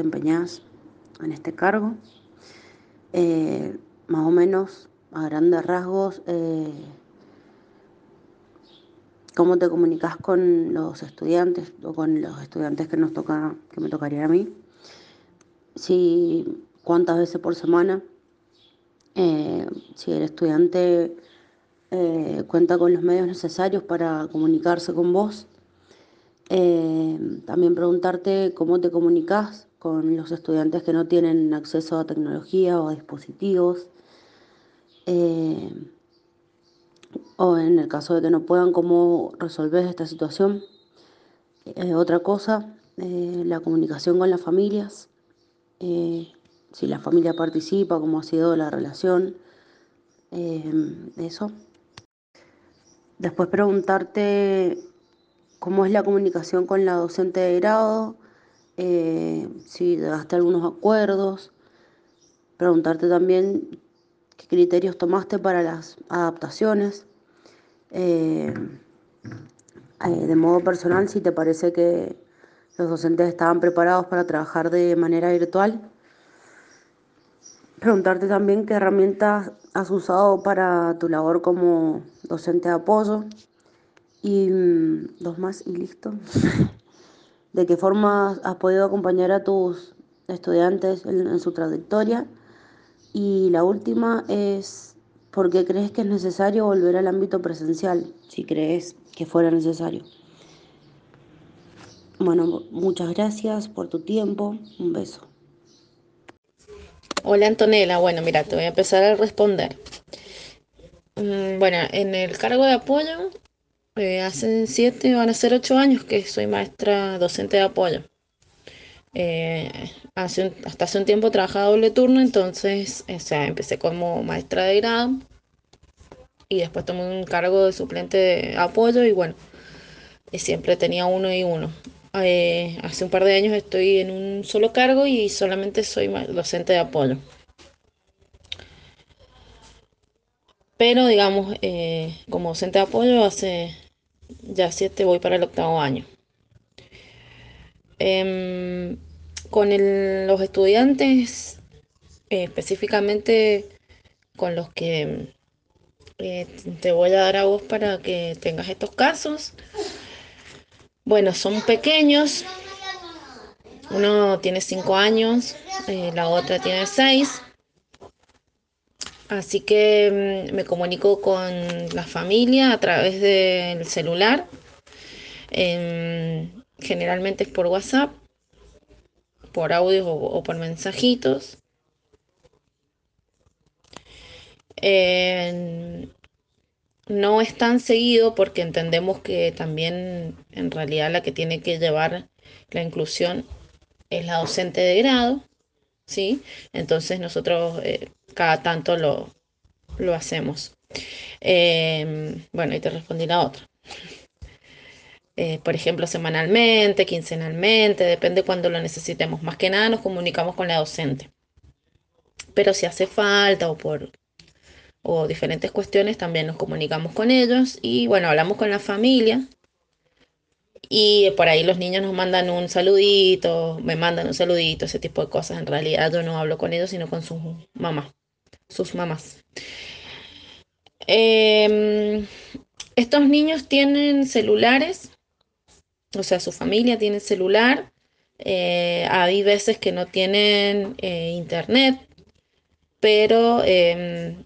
desempeñás en este cargo. Eh, más o menos, a grandes rasgos, eh, cómo te comunicas con los estudiantes o con los estudiantes que nos toca, que me tocaría a mí. Si cuántas veces por semana, eh, si el estudiante cuenta con los medios necesarios para comunicarse con vos. También preguntarte cómo te comunicas con los estudiantes que no tienen acceso a tecnología o a dispositivos. o en el caso de que no puedan, cómo resolver esta situación. otra cosa, la comunicación con las familias si la familia participa, cómo ha sido la relación, eso. Después preguntarte cómo es la comunicación con la docente de grado, eh, si llegaste algunos acuerdos, preguntarte también qué criterios tomaste para las adaptaciones. Eh, eh, de modo personal, si te parece que los docentes estaban preparados para trabajar de manera virtual. Preguntarte también qué herramientas has usado para tu labor como docente de apoyo. Y mm, dos más y listo. ¿De qué forma has podido acompañar a tus estudiantes en, su trayectoria? Y la última es, ¿por qué crees que es necesario volver al ámbito presencial? Si crees que fuera necesario. Bueno, muchas gracias por tu tiempo. Un beso. Hola Antonella, bueno, mira, te voy a empezar a responder. Mm, bueno, en el cargo de apoyo, eh, hace siete, van a ser ocho años que soy maestra docente de apoyo. Eh, hace hasta hace un tiempo trabajaba doble turno, entonces o sea, empecé como maestra de grado y después tomé un cargo de suplente de apoyo y bueno, siempre tenía uno y uno. Eh, hace un par de años estoy en un solo cargo y solamente soy docente de apoyo. Pero digamos, eh, como docente de apoyo hace ya siete, voy para el octavo año. Em, con los estudiantes, eh, específicamente con los que te voy a dar a vos para que tengas estos casos. Bueno, son pequeños. Uno tiene cinco años, eh, la otra tiene seis. Así que mm, me comunico con la familia a través del celular. Em, generalmente es por WhatsApp, por audio o, por mensajitos. No es tan seguido porque entendemos que también en realidad la que tiene que llevar la inclusión es la docente de grado, ¿sí? Entonces nosotros eh, cada tanto lo, lo hacemos. Em, bueno, y te respondí la otra. Eh, por ejemplo, semanalmente, quincenalmente, depende cuando lo necesitemos. Más que nada nos comunicamos con la docente. Pero si hace falta o por o diferentes cuestiones, también nos comunicamos con ellos y bueno, hablamos con la familia y por ahí los niños nos mandan un saludito, me mandan un saludito, ese tipo de cosas. En realidad yo no hablo con ellos, sino con sus mamás, sus mamás. Em, estos niños tienen celulares, o sea, su familia tiene celular. Eh, hay veces que no tienen eh, internet, pero em,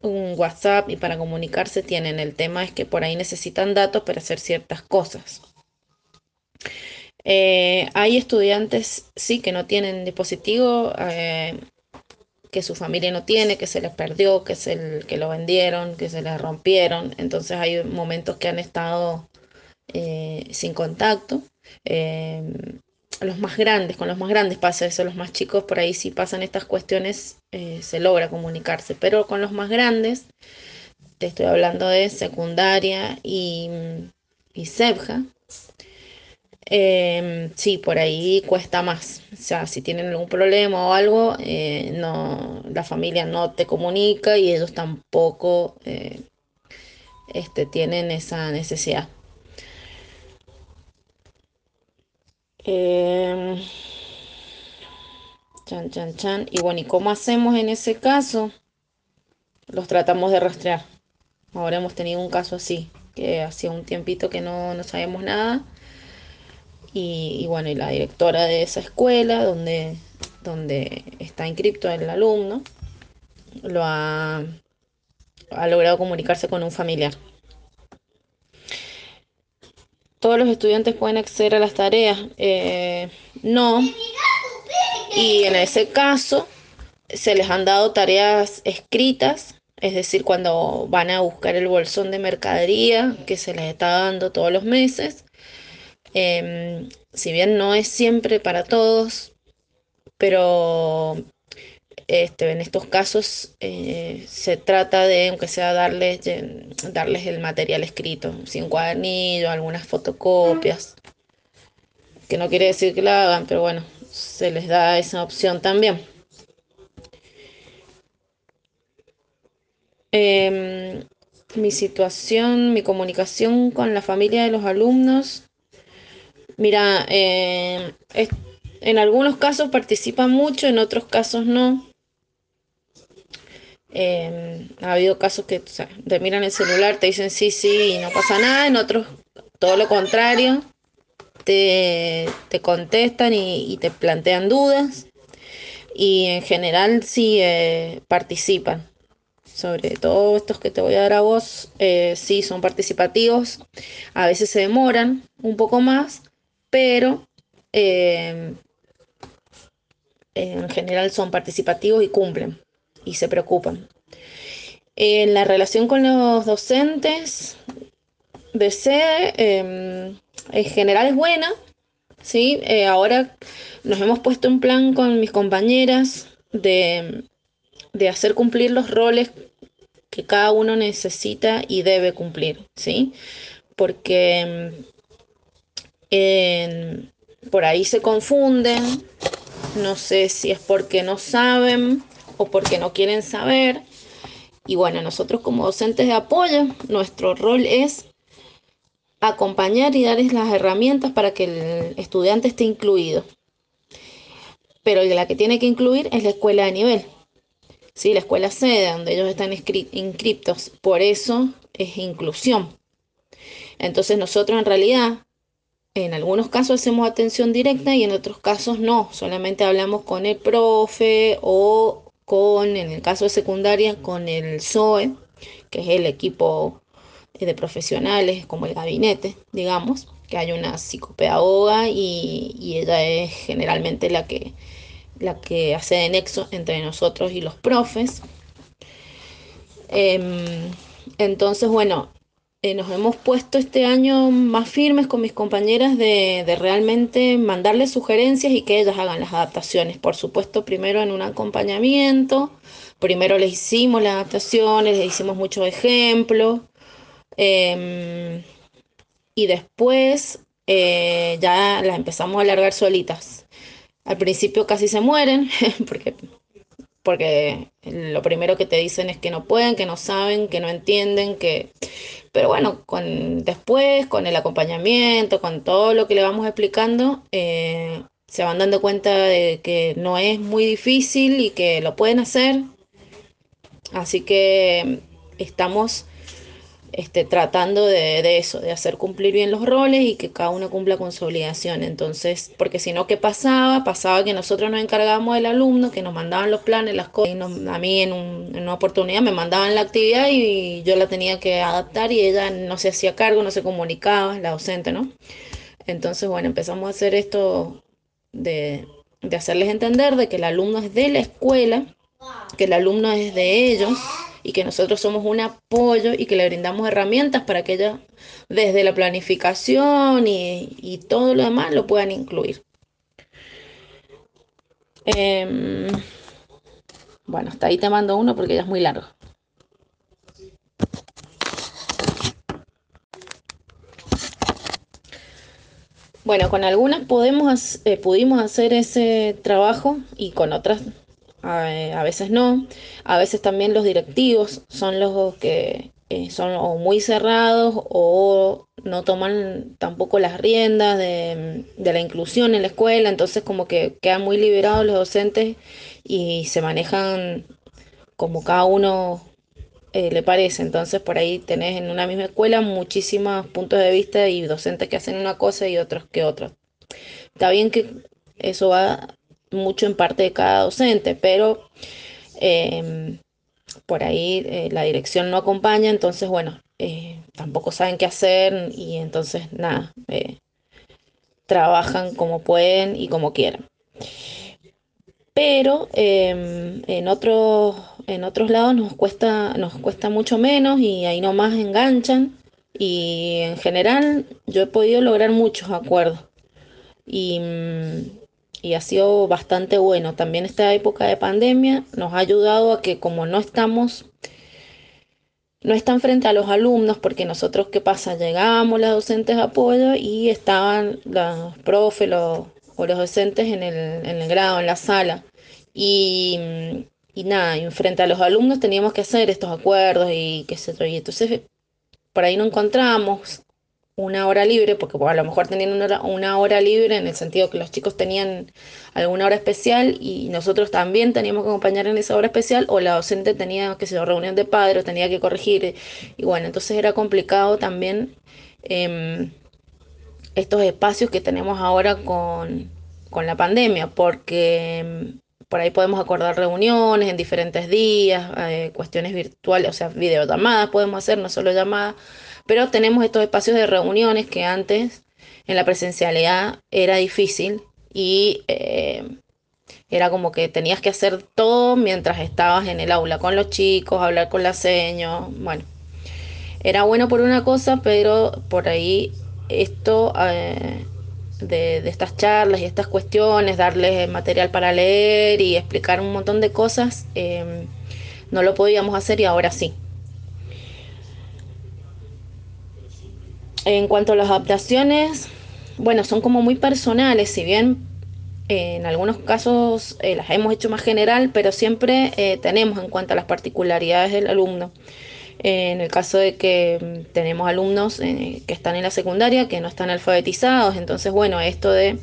un WhatsApp y para comunicarse tienen. El tema es que por ahí necesitan datos para hacer ciertas cosas. Eh, hay estudiantes, sí, que no tienen dispositivo, que su familia no tiene, que se les perdió, que, se, que lo vendieron, que se les rompieron. Entonces hay momentos que han estado eh, sin contacto. Los más grandes, con los más grandes pasa eso, los más chicos por ahí si pasan estas cuestiones eh, se logra comunicarse, pero con los más grandes, te estoy hablando de secundaria y, y em, sí, por ahí cuesta más. O sea, si tienen algún problema o algo, eh, no, la familia no te comunica y ellos tampoco eh, este, tienen esa necesidad. Eh, Chan, chan, chan. Y bueno, ¿y cómo hacemos en ese caso? Los tratamos de rastrear. Ahora hemos tenido un caso así, que hacía un tiempito que no, no sabíamos nada. Y, bueno, y la directora de esa escuela, donde, donde está inscripto el alumno, lo ha, ha logrado comunicarse con un familiar. ¿Todos los estudiantes pueden acceder a las tareas? Eh, no. Y en ese caso se les han dado tareas escritas, es decir, cuando van a buscar el bolsón de mercadería que se les está dando todos los meses. Eh, si bien no es siempre para todos, pero este, en estos casos eh, se trata de, aunque sea darles, darles el material escrito, sin cuadernillo, algunas fotocopias, que no quiere decir que la hagan, pero bueno, se les da esa opción también. Eh, mi situación, mi comunicación con la familia de los alumnos. Mira, eh, en algunos casos participan mucho, en otros casos no. Eh, ha habido casos que o sea, te miran el celular, te dicen sí, sí y no pasa nada, en otros todo lo contrario, te, te contestan y, y, te plantean dudas y en general sí eh, participan. Sobre todo estos que te voy a dar a vos, eh, sí son participativos, a veces se demoran un poco más, pero eh, en general son participativos y cumplen y se preocupan. En la relación con los docentes de sede, eh, en general es buena. ¿sí? Eh, ahora nos hemos puesto en plan con mis compañeras de, de, hacer cumplir los roles que cada uno necesita y debe cumplir. ¿sí? Porque por ahí se confunden. No sé si es porque no saben o porque no quieren saber. Y bueno, nosotros como docentes de apoyo, nuestro rol es acompañar y darles las herramientas para que el estudiante esté incluido. Pero la que tiene que incluir es la escuela de nivel. Sí, la escuela sede, donde ellos están inscriptos. Por eso es inclusión. Entonces nosotros en realidad, en algunos casos hacemos atención directa y en otros casos no. Solamente hablamos con el profe o con, en el caso de secundaria, con el SOE, que es el equipo de profesionales, como el gabinete, digamos, que hay una psicopedagoga y, ella es generalmente la que, la que hace de nexo entre nosotros y los profes. Eh, entonces, bueno, eh, nos hemos puesto este año más firmes con mis compañeras de, de, realmente mandarles sugerencias y que ellas hagan las adaptaciones. Por supuesto, primero en un acompañamiento, primero les hicimos las adaptaciones, les hicimos muchos ejemplos eh, y después eh, ya las empezamos a alargar solitas. Al principio casi se mueren porque porque lo primero que te dicen es que no pueden, que no saben, que no entienden, que... Pero bueno, con, después, con el acompañamiento, con todo lo que le vamos explicando, eh, se van dando cuenta de que no es muy difícil y que lo pueden hacer. Así que estamos este, tratando de, de, eso, de hacer cumplir bien los roles y que cada uno cumpla con su obligación. Entonces, porque si no, ¿qué pasaba? Pasaba que nosotros nos encargábamos del alumno, que nos mandaban los planes, las cosas. Y a mí en, un, en, una oportunidad me mandaban la actividad y yo la tenía que adaptar y ella no se hacía cargo, no se comunicaba, la docente, ¿no? Entonces, bueno, empezamos a hacer esto de, de hacerles entender de que el alumno es de la escuela, que el alumno es de ellos y que nosotros somos un apoyo y que le brindamos herramientas para que ellos desde la planificación y, y todo lo demás lo puedan incluir. Eh, bueno, hasta ahí te mando uno porque ya es muy largo. Bueno, con algunas podemos, eh, pudimos hacer ese trabajo y con otras a, a, veces no. A veces también los directivos son los que, eh, son o muy cerrados o no toman tampoco las riendas de, la inclusión en la escuela, entonces como que quedan muy liberados los docentes y se manejan como cada uno eh, le parece. Entonces por ahí tenés en una misma escuela muchísimos puntos de vista y docentes que hacen una cosa y otros que otros. Está bien que eso va mucho en parte de cada docente, pero em, por ahí eh, la dirección no acompaña, entonces bueno, eh, tampoco saben qué hacer y entonces nada, eh, trabajan como pueden y como quieran. Pero em, en, otros, en otros lados nos cuesta, nos cuesta mucho menos y ahí nomás enganchan y en general yo he podido lograr muchos acuerdos y, mm, y ha sido bastante bueno. También esta época de pandemia nos ha ayudado a que como no estamos no están frente a los alumnos porque nosotros, ¿qué pasa? Llegamos las docentes de apoyo y estaban los profes o los docentes en el, grado, en la sala. Y, y nada, y frente a los alumnos teníamos que hacer estos acuerdos y qué sé yo. Y entonces por ahí no encontramos una hora libre, porque a lo mejor tenían una hora, libre en el sentido que los chicos tenían alguna hora especial y nosotros también teníamos que acompañar en esa hora especial o la docente tenía, que sé reunión de padres, tenía que corregir. Y bueno, entonces era complicado también em, estos espacios que tenemos ahora con, la pandemia, porque em, por ahí podemos acordar reuniones en diferentes días, eh, cuestiones virtuales, o sea, videollamadas podemos hacer, no solo llamadas pero tenemos estos espacios de reuniones que antes en la presencialidad era difícil y eh, era como que tenías que hacer todo mientras estabas en el aula con los chicos, hablar con la seño, bueno. Era bueno por una cosa, pero por ahí esto eh, de, estas charlas y estas cuestiones, darles material para leer y explicar un montón de cosas, eh, no lo podíamos hacer y ahora sí. En cuanto a las adaptaciones, bueno, son como muy personales, si bien eh, en algunos casos eh, las hemos hecho más general, pero siempre eh, tenemos en cuenta las particularidades del alumno. En el caso de que mm, tenemos alumnos que están en la secundaria, que no están alfabetizados, entonces bueno, esto de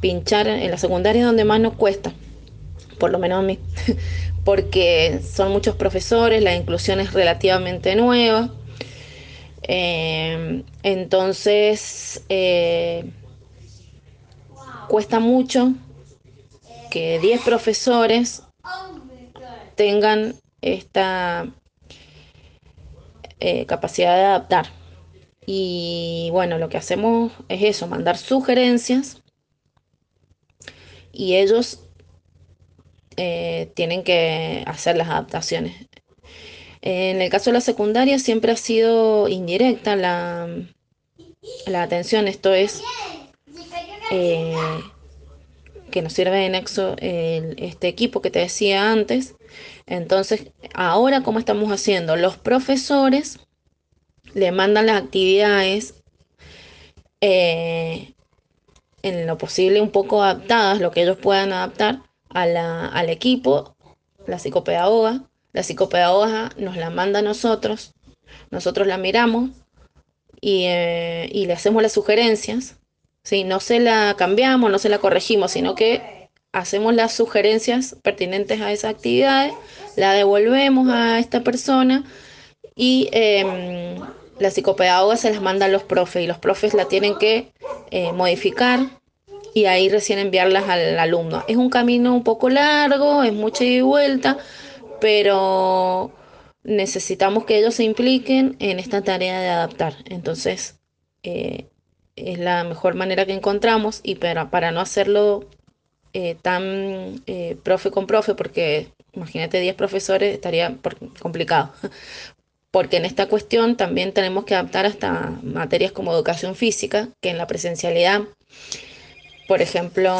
pinchar en la secundaria es donde más nos cuesta, por lo menos a mí, porque son muchos profesores, la inclusión es relativamente nueva. Eh, entonces, eh, cuesta mucho que 10 profesores tengan esta eh, capacidad de adaptar. Y bueno, lo que hacemos es eso, mandar sugerencias y ellos tienen que hacer las adaptaciones. En el caso de la secundaria siempre ha sido indirecta la, la atención, esto es eh, que nos sirve de nexo este equipo que te decía antes. Entonces, ahora, ¿cómo estamos haciendo? Los profesores le mandan las actividades eh, en lo posible un poco adaptadas, lo que ellos puedan adaptar al equipo, la psicopedagoga, la psicopedagoga nos la manda a nosotros, nosotros la miramos y, eh, le hacemos las sugerencias. ¿sí? No se la cambiamos, no se la corregimos, sino que hacemos las sugerencias pertinentes a esas actividades, la devolvemos a esta persona y em, la psicopedagoga se las manda a los profes y los profes la tienen que eh, modificar y ahí recién enviarlas al alumno. Es un camino un poco largo, es mucha ida y vuelta, pero necesitamos que ellos se impliquen en esta tarea de adaptar. Entonces, eh, es la mejor manera que encontramos y para, para no hacerlo eh, tan eh, profe con profe, porque imagínate 10 profesores, estaría complicado. Porque en esta cuestión también tenemos que adaptar hasta materias como educación física, que en la presencialidad, por ejemplo,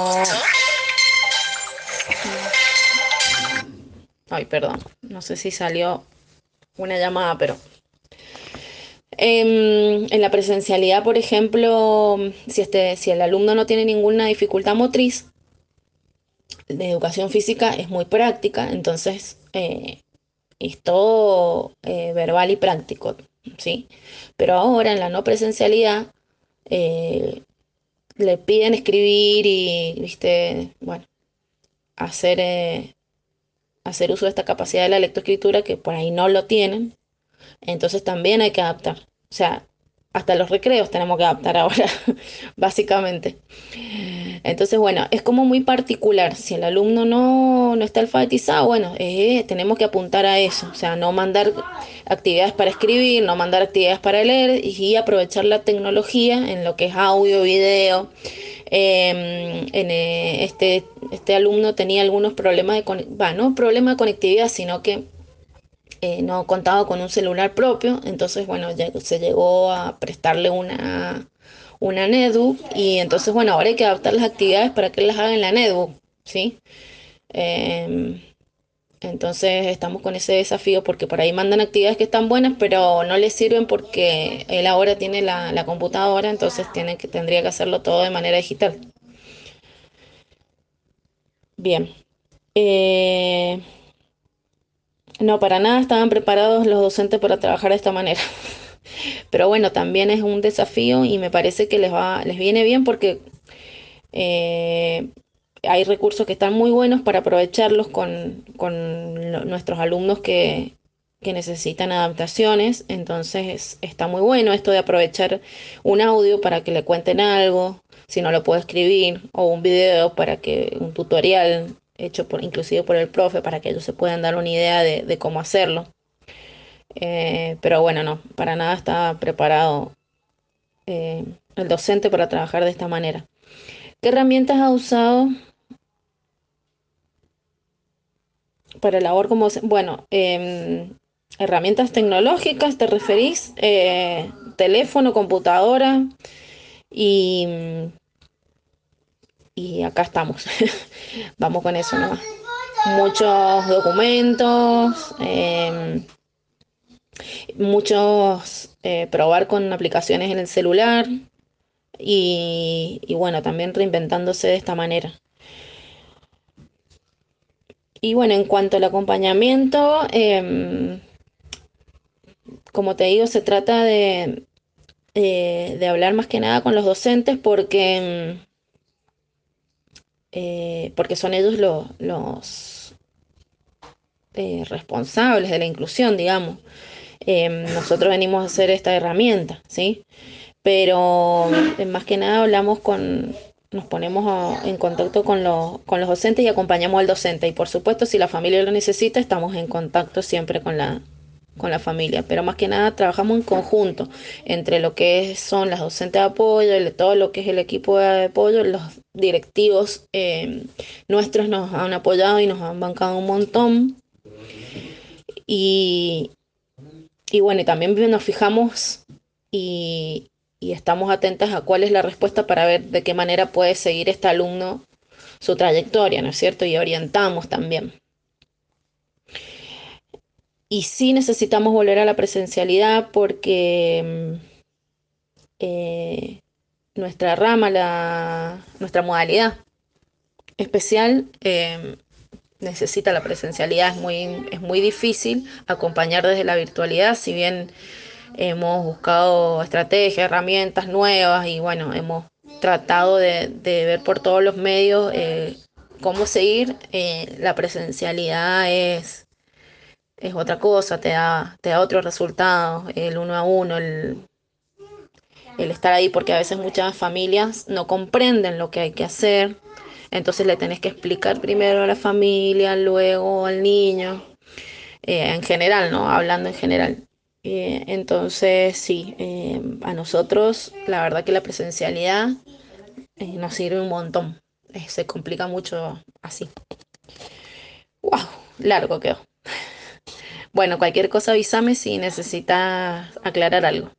Ay, perdón, no sé si salió una llamada, pero... Em, en, la presencialidad, por ejemplo, si, este, si el alumno no tiene ninguna dificultad motriz, de educación física es muy práctica, entonces eh, es todo eh, verbal y práctico, ¿sí? Pero ahora en la no presencialidad eh, le piden escribir y, viste, bueno, hacer, hacer uso de esta capacidad de la lectoescritura que por ahí no lo tienen. Entonces también hay que adaptar. O sea, hasta los recreos tenemos que adaptar ahora, básicamente. Entonces, bueno, es como muy particular. Si el alumno no, no está alfabetizado, bueno, eh, tenemos que apuntar a eso. O sea, no mandar actividades para escribir, no mandar actividades para leer y aprovechar la tecnología en lo que es audio, video. Em, eh, este, este alumno tenía algunos problemas de, no problema de conectividad, sino que eh, no contaba con un celular propio, entonces bueno, se llegó a prestarle una, una netbook y entonces bueno, ahora hay que adaptar las actividades para que las haga en la netbook, ¿sí? Em, entonces estamos con ese desafío porque por ahí mandan actividades que están buenas, pero no le sirven porque él ahora tiene la, computadora, entonces tiene que, tendría que hacerlo todo de manera digital. Bien. Eh, no, para nada estaban preparados los docentes para trabajar de esta manera. Pero bueno, también es un desafío y me parece que les va, les viene bien porque eh, hay recursos que están muy buenos para aprovecharlos con, nuestros alumnos que, necesitan adaptaciones. Entonces está muy bueno esto de aprovechar un audio para que le cuenten algo, si no lo puedo escribir, o un video para que un tutorial hecho por, inclusive por el profe, para que ellos se puedan dar una idea de, cómo hacerlo. Eh, pero bueno, no, para nada está preparado eh, el docente para trabajar de esta manera. ¿Qué herramientas ha usado para labor como... Bueno, em, herramientas tecnológicas, ¿te referís? Eh, teléfono, computadora y y acá estamos. Vamos con eso ¿no? Muchos documentos, em, muchos eh, probar con aplicaciones en el celular y, bueno, también reinventándose de esta manera. Y bueno, en cuanto al acompañamiento, em, como te digo, se trata de, eh, de hablar más que nada con los docentes porque em, eh, porque son ellos los eh, responsables de la inclusión, digamos. Em, nosotros venimos a hacer esta herramienta, ¿sí? Pero eh, más que nada hablamos con, nos ponemos en contacto con los, con los docentes y acompañamos al docente. Y por supuesto, si la familia lo necesita, estamos en contacto siempre con la, con la familia, pero más que nada trabajamos en conjunto entre lo que son las docentes de apoyo, y todo lo que es el equipo de apoyo, los directivos eh, nuestros nos han apoyado y nos han bancado un montón. Y, y bueno, y también nos fijamos y, estamos atentas a cuál es la respuesta para ver de qué manera puede seguir este alumno su trayectoria, ¿no es cierto? Y orientamos también. Y sí necesitamos volver a la presencialidad porque mm, eh, nuestra rama, la, nuestra modalidad especial em, necesita la presencialidad. Es muy, es muy difícil acompañar desde la virtualidad, si bien hemos buscado estrategias, herramientas nuevas y bueno, hemos tratado de, ver por todos los medios eh, cómo seguir. Eh, la presencialidad es es otra cosa, te da, te da otro resultado, el uno a uno, el, el estar ahí, porque a veces muchas familias no comprenden lo que hay que hacer, entonces le tenés que explicar primero a la familia, luego al niño, eh, en general, ¿no? Hablando en general. Eh, entonces, sí, eh, a nosotros la verdad que la presencialidad nos sirve un montón. se complica mucho así. ¡Wow! Largo quedó. Bueno, cualquier cosa avísame si necesitas aclarar algo.